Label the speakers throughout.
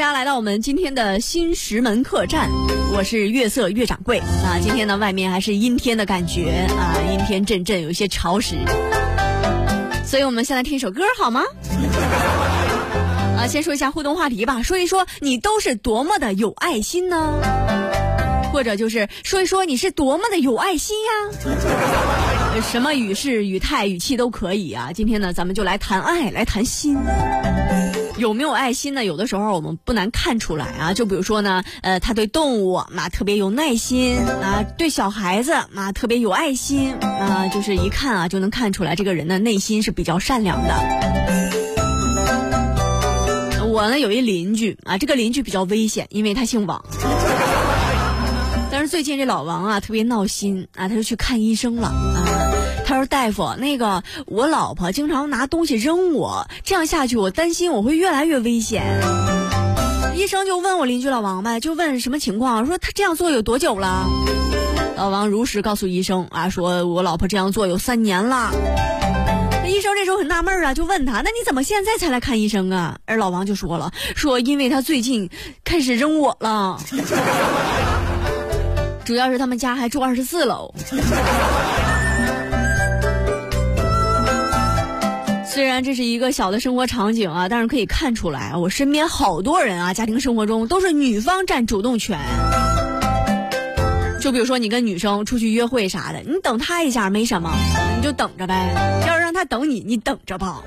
Speaker 1: 大家来到我们今天的新石门客栈，我是月色月掌柜啊。今天呢，外面还是阴天的感觉啊，阴天阵阵，有些潮湿。所以我们先来听一首歌好吗？啊，先说一下互动话题吧，说一说你都是多么的有爱心呢？或者就是说一说你是多么的有爱心呀？什么语势、语态、语气都可以啊。今天呢，咱们就来谈爱，来谈心。有没有爱心呢？有的时候我们不难看出来啊。就比如说呢，呃，他对动物嘛特别有耐心啊，对小孩子嘛特别有爱心啊，就是一看啊就能看出来这个人的内心是比较善良的。我呢有一邻居啊，这个邻居比较危险，因为他姓王。但是最近这老王啊特别闹心啊，他就去看医生了啊。他说：“大夫，那个我老婆经常拿东西扔我，这样下去我担心我会越来越危险。”医生就问我邻居老王呗，就问什么情况，说他这样做有多久了？老王如实告诉医生啊，说我老婆这样做有三年了。医生这时候很纳闷啊，就问他：“那你怎么现在才来看医生啊？”而老王就说了：“说因为他最近开始扔我了。”主要是他们家还住二十四楼。虽然这是一个小的生活场景啊，但是可以看出来，我身边好多人啊，家庭生活中都是女方占主动权。就比如说你跟女生出去约会啥的，你等她一下没什么，你就等着呗。要是让她等你，你等着吧。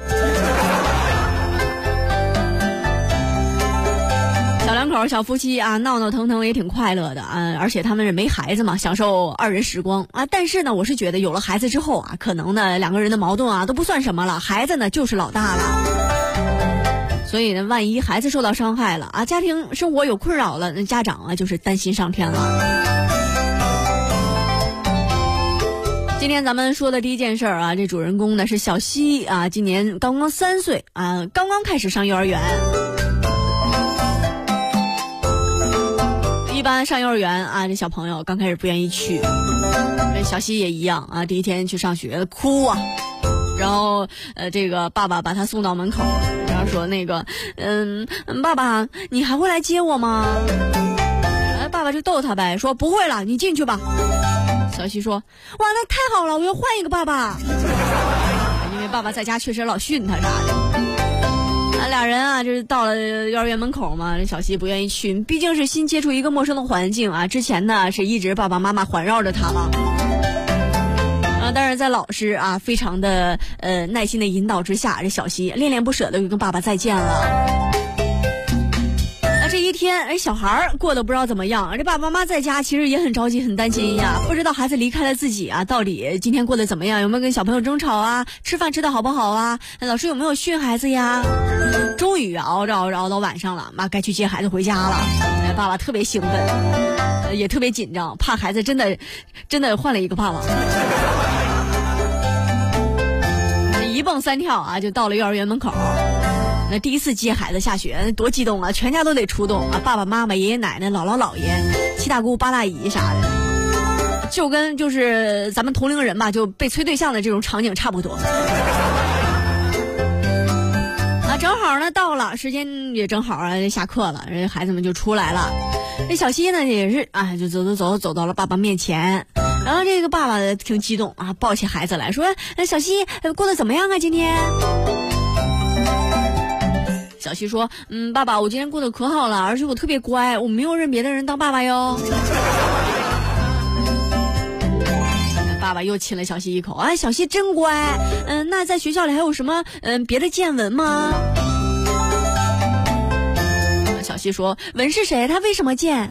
Speaker 1: 口、小夫妻啊，闹闹腾腾也挺快乐的啊，而且他们是没孩子嘛，享受二人时光啊。但是呢，我是觉得有了孩子之后啊，可能呢两个人的矛盾啊都不算什么了，孩子呢就是老大了。所以呢，万一孩子受到伤害了啊，家庭生活有困扰了，那家长啊就是担心上天了。今天咱们说的第一件事儿啊，这主人公呢是小西啊，今年刚刚三岁啊，刚刚开始上幼儿园。一般上幼儿园啊，这小朋友刚开始不愿意去，小西也一样啊。第一天去上学哭啊，然后呃，这个爸爸把他送到门口，然后说那个嗯，爸爸你还会来接我吗？哎，爸爸就逗他呗，说不会了，你进去吧。小西说哇，那太好了，我要换一个爸爸，因为爸爸在家确实老训他啥的。俩人啊，就是到了幼儿园门口嘛，这小西不愿意去，毕竟是新接触一个陌生的环境啊。之前呢是一直爸爸妈妈环绕着他嘛，啊，但是在老师啊非常的呃耐心的引导之下，这小西恋恋不舍的又跟爸爸再见了。天，哎，小孩儿过得不知道怎么样。这爸爸妈妈在家其实也很着急、很担心呀，不知道孩子离开了自己啊，到底今天过得怎么样？有没有跟小朋友争吵啊？吃饭吃的好不好啊？老师有没有训孩子呀？终于熬着熬着熬到晚上了，妈该去接孩子回家了。哎爸爸特别兴奋，也特别紧张，怕孩子真的真的换了一个爸爸。一蹦三跳啊，就到了幼儿园门口。那第一次接孩子下学，多激动啊！全家都得出动啊，爸爸妈妈、爷爷奶奶、姥姥姥爷、七大姑八大姨啥的，就跟就是咱们同龄人吧，就被催对象的这种场景差不多。啊，正好呢到了，时间也正好啊，下课了，人家孩子们就出来了。那小西呢也是啊，就走走走走到了爸爸面前，然后这个爸爸挺激动啊，抱起孩子来说：“小西过得怎么样啊？今天？”小西说：“嗯，爸爸，我今天过得可好了，而且我特别乖，我没有认别的人当爸爸哟。”爸爸又亲了小西一口，啊，小西真乖。嗯，那在学校里还有什么嗯别的见闻吗？小西说：“闻是谁？他为什么贱？”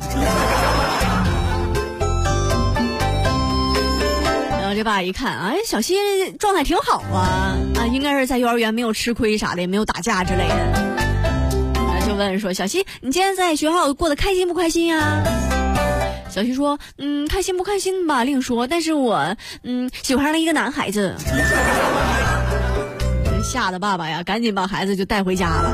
Speaker 1: 然后这爸一看，哎，小西状态挺好啊，啊，应该是在幼儿园没有吃亏啥的，也没有打架之类的。问说：“小西，你今天在学校过得开心不开心呀？”小西说：“嗯，开心不开心吧，另说。但是我嗯喜欢上了一个男孩子。”吓得爸爸呀，赶紧把孩子就带回家了。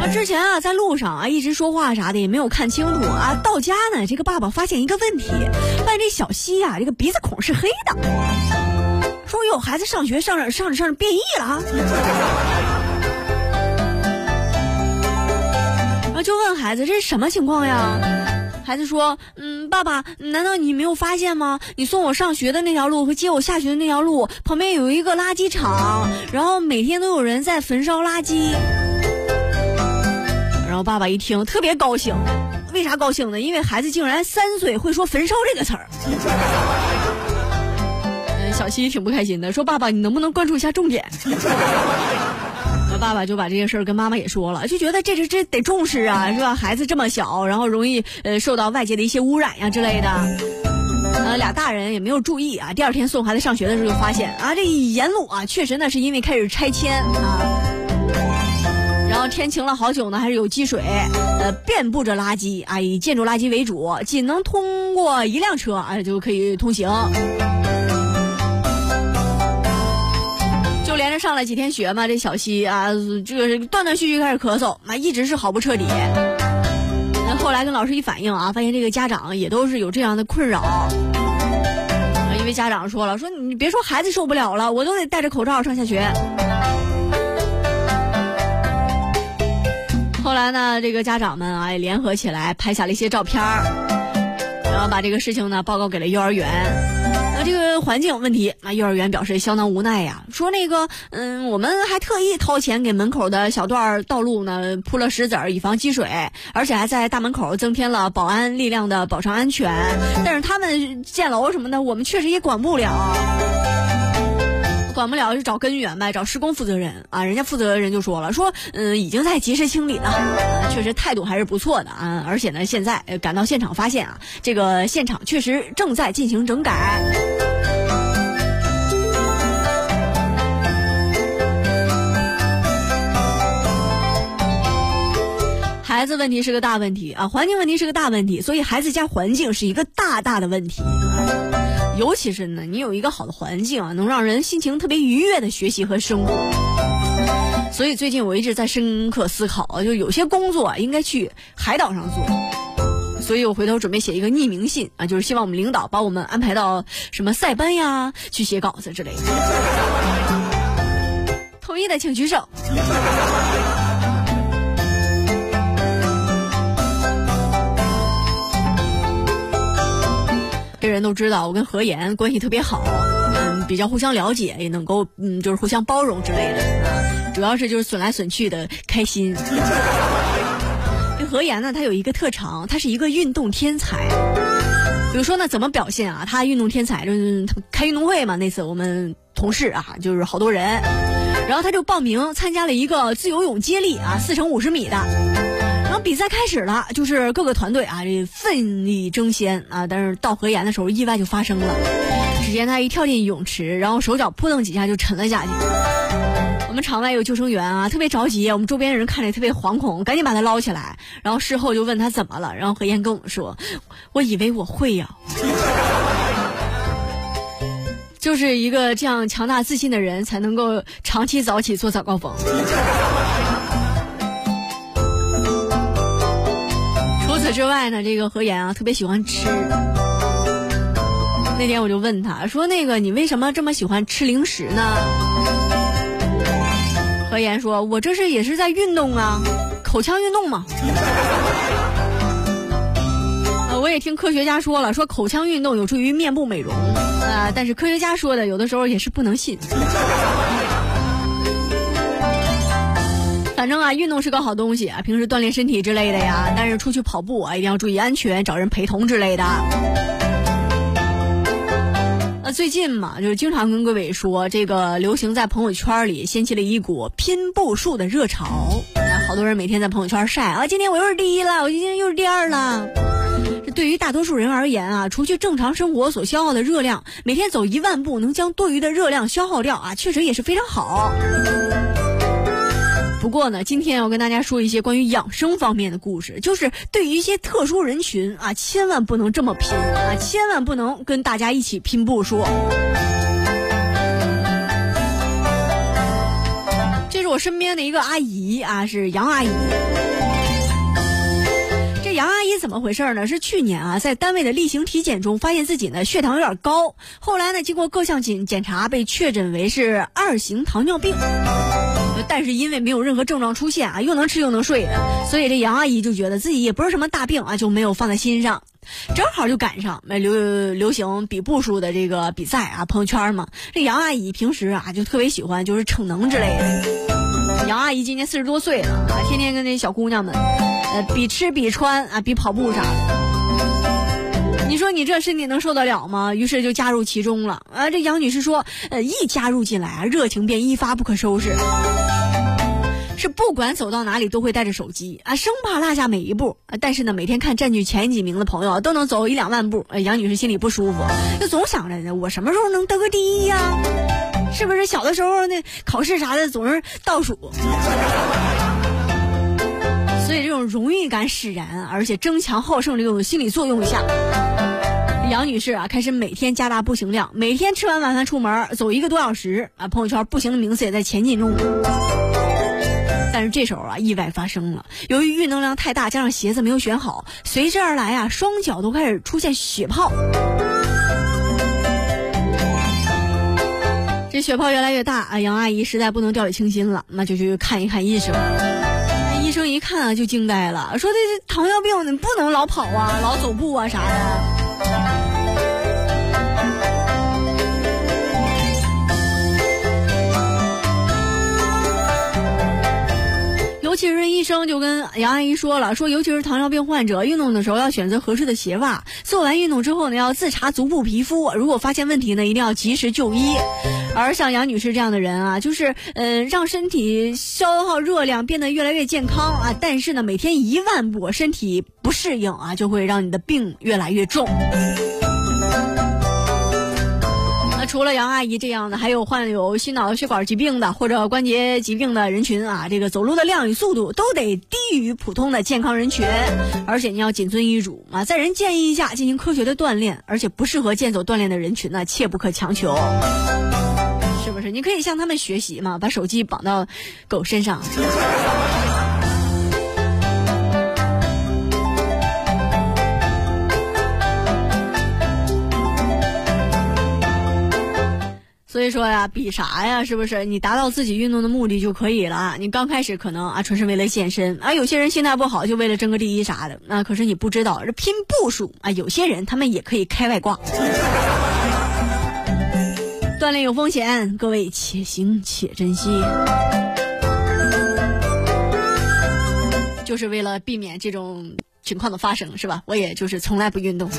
Speaker 1: 啊，之前啊在路上啊一直说话啥的也没有看清楚啊，到家呢这个爸爸发现一个问题，发现这小西呀这个鼻子孔是黑的，说有孩子上学上着上着上着变异了啊。我就问孩子这是什么情况呀？孩子说：“嗯，爸爸，难道你没有发现吗？你送我上学的那条路和接我下学的那条路旁边有一个垃圾场，然后每天都有人在焚烧垃圾。”然后爸爸一听特别高兴，为啥高兴呢？因为孩子竟然三岁会说“焚烧”这个词儿。小七挺不开心的，说：“爸爸，你能不能关注一下重点？”那爸爸就把这件事儿跟妈妈也说了，就觉得这这这得重视啊，是吧？孩子这么小，然后容易呃受到外界的一些污染呀之类的。呃，俩大人也没有注意啊。第二天送孩子上学的时候，就发现啊，这沿路啊，确实呢是因为开始拆迁啊。然后天晴了好久呢，还是有积水，呃，遍布着垃圾啊，以建筑垃圾为主，仅能通过一辆车啊就可以通行。上了几天学嘛，这小西啊，这个断断续续开始咳嗽，啊，一直是好不彻底。那后来跟老师一反映啊，发现这个家长也都是有这样的困扰，因为家长说了，说你别说孩子受不了了，我都得戴着口罩上下学。后来呢，这个家长们啊也联合起来拍下了一些照片然后把这个事情呢报告给了幼儿园。这个环境有问题，那幼儿园表示相当无奈呀，说那个嗯，我们还特意掏钱给门口的小段道路呢铺了石子儿，以防积水，而且还在大门口增添了保安力量的保障安全。但是他们建楼什么的，我们确实也管不了。管不了就找根源呗，找施工负责人啊。人家负责人就说了，说嗯，已经在及时清理了，确实态度还是不错的啊。而且呢，现在赶到现场发现啊，这个现场确实正在进行整改。孩子问题是个大问题啊，环境问题是个大问题，所以孩子家环境是一个大大的问题。尤其是呢，你有一个好的环境啊，能让人心情特别愉悦的学习和生活。所以最近我一直在深刻思考，就有些工作应该去海岛上做。所以我回头准备写一个匿名信啊，就是希望我们领导把我们安排到什么塞班呀，去写稿子之类的。同意的请举手。人都知道，我跟何岩关系特别好，嗯，比较互相了解，也能够嗯，就是互相包容之类的。主要是就是损来损去的开心。这何岩呢，他有一个特长，他是一个运动天才。比如说呢，怎么表现啊？他运动天才就是开运动会嘛。那次我们同事啊，就是好多人，然后他就报名参加了一个自由泳接力啊，四乘五十米的。比赛开始了，就是各个团队啊，这奋力争先啊。但是到合岩的时候，意外就发生了。只见他一跳进泳池，然后手脚扑腾几下就沉了下去。我们场外有救生员啊，特别着急。我们周边人看着特别惶恐，赶紧把他捞起来。然后事后就问他怎么了，然后何岩跟我们说：“我以为我会呀。”就是一个这样强大自信的人，才能够长期早起做早高峰。之外呢，这个何岩啊特别喜欢吃。那天我就问他说：“那个你为什么这么喜欢吃零食呢？”何岩说：“我这是也是在运动啊，口腔运动嘛。”我也听科学家说了，说口腔运动有助于面部美容啊，但是科学家说的有的时候也是不能信。运动是个好东西啊，平时锻炼身体之类的呀。但是出去跑步啊，一定要注意安全，找人陪同之类的。那最近嘛，就是经常跟各位说，这个流行在朋友圈里掀起了一股拼步数的热潮。好多人每天在朋友圈晒啊，今天我又是第一了，我今天又是第二了。这对于大多数人而言啊，除去正常生活所消耗的热量，每天走一万步能将多余的热量消耗掉啊，确实也是非常好。不过呢，今天要跟大家说一些关于养生方面的故事，就是对于一些特殊人群啊，千万不能这么拼啊，千万不能跟大家一起拼步数。这是我身边的一个阿姨啊，是杨阿姨。这杨阿姨怎么回事呢？是去年啊，在单位的例行体检中，发现自己呢血糖有点高，后来呢经过各项检检查，被确诊为是二型糖尿病。但是因为没有任何症状出现啊，又能吃又能睡的，所以这杨阿姨就觉得自己也不是什么大病啊，就没有放在心上。正好就赶上那流流行比步数的这个比赛啊，朋友圈嘛。这杨阿姨平时啊就特别喜欢就是逞能之类的。杨阿姨今年四十多岁了啊，天天跟那小姑娘们，呃，比吃比穿啊，比跑步啥的。你说你这身体能受得了吗？于是就加入其中了啊。这杨女士说，呃，一加入进来啊，热情便一发不可收拾。是不管走到哪里都会带着手机啊，生怕落下每一步。但是呢，每天看占据前几名的朋友都能走一两万步，杨女士心里不舒服，就总想着呢，我什么时候能得个第一呀？是不是小的时候那考试啥的总是倒数？所以这种荣誉感使然，而且争强好胜的这种心理作用下，杨女士啊开始每天加大步行量，每天吃完晚饭出门走一个多小时啊，朋友圈步行的名次也在前进中。但是这时候啊，意外发生了。由于运动量太大，加上鞋子没有选好，随之而来啊，双脚都开始出现血泡。这血泡越来越大啊，杨阿姨实在不能掉以轻心了，那就去看一看医生。医生一看啊，就惊呆了，说：“这糖尿病你不能老跑啊，老走步啊啥的。”其是医生就跟杨阿姨说了，说尤其是糖尿病患者，运动的时候要选择合适的鞋袜。做完运动之后呢，要自查足部皮肤，如果发现问题呢，一定要及时就医。而像杨女士这样的人啊，就是呃，让身体消耗热量变得越来越健康啊，但是呢，每天一万步，身体不适应啊，就会让你的病越来越重。除了杨阿姨这样的，还有患有心脑血管疾病的或者关节疾病的人群啊，这个走路的量与速度都得低于普通的健康人群，而且你要谨遵医嘱啊，在人建议下进行科学的锻炼，而且不适合健走锻炼的人群呢，切不可强求，是不是？你可以向他们学习嘛，把手机绑到狗身上。所以说呀，比啥呀？是不是？你达到自己运动的目的就可以了。你刚开始可能啊，纯是为了健身啊。有些人心态不好，就为了争个第一啥的。那可是你不知道，这拼步数啊。有些人他们也可以开外挂。锻炼有风险，各位且行且珍惜。就是为了避免这种情况的发生，是吧？我也就是从来不运动。